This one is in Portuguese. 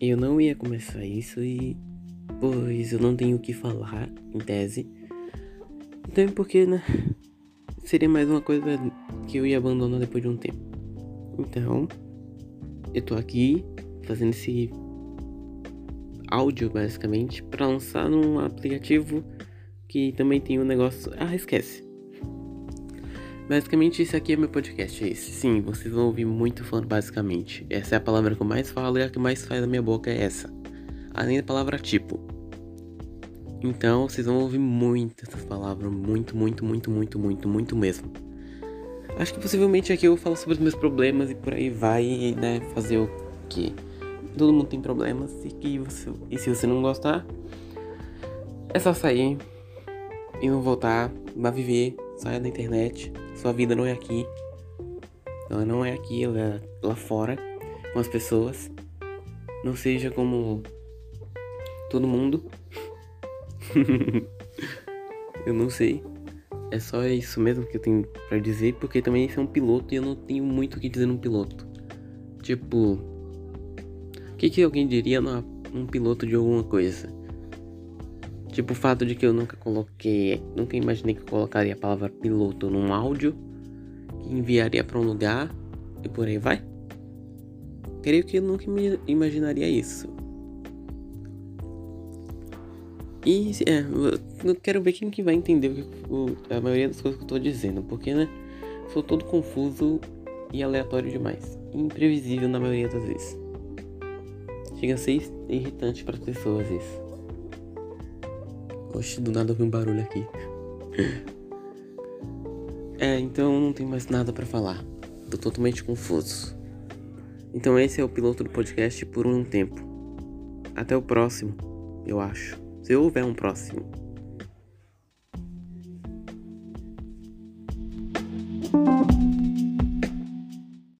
eu não ia começar isso e. Pois eu não tenho o que falar, em tese. Então, porque, né? Seria mais uma coisa que eu ia abandonar depois de um tempo. Então, eu tô aqui fazendo esse áudio, basicamente, para lançar num aplicativo que também tem um negócio. Ah, esquece. Basicamente, esse aqui é meu podcast, é esse. Sim, vocês vão ouvir muito falando basicamente. Essa é a palavra que eu mais falo e a que mais faz na minha boca é essa. Além da palavra tipo. Então, vocês vão ouvir muito essas palavras, muito, muito, muito, muito, muito, muito mesmo. Acho que possivelmente aqui eu falo sobre os meus problemas e por aí vai, né, fazer o que todo mundo tem problemas e que você, e se você não gostar, é só sair e não voltar, vá viver, saia da internet, sua vida não é aqui. Ela não é aqui, ela é lá fora, com as pessoas. Não seja como todo mundo. eu não sei. É só isso mesmo que eu tenho para dizer, porque também esse é um piloto e eu não tenho muito o que dizer num piloto. Tipo, o que, que alguém diria num piloto de alguma coisa? Tipo o fato de que eu nunca coloquei, nunca imaginei que eu colocaria a palavra piloto num áudio que enviaria para um lugar e por aí vai. Creio que eu nunca imaginaria isso. E é, eu quero ver quem que vai entender o, a maioria das coisas que eu tô dizendo, porque né, sou todo confuso e aleatório demais, imprevisível na maioria das vezes. Chega a ser irritante para as pessoas isso. Oxe, do nada ouvi um barulho aqui. é, então não tenho mais nada para falar. Tô totalmente confuso. Então esse é o piloto do podcast por um tempo. Até o próximo, eu acho. Se houver um próximo.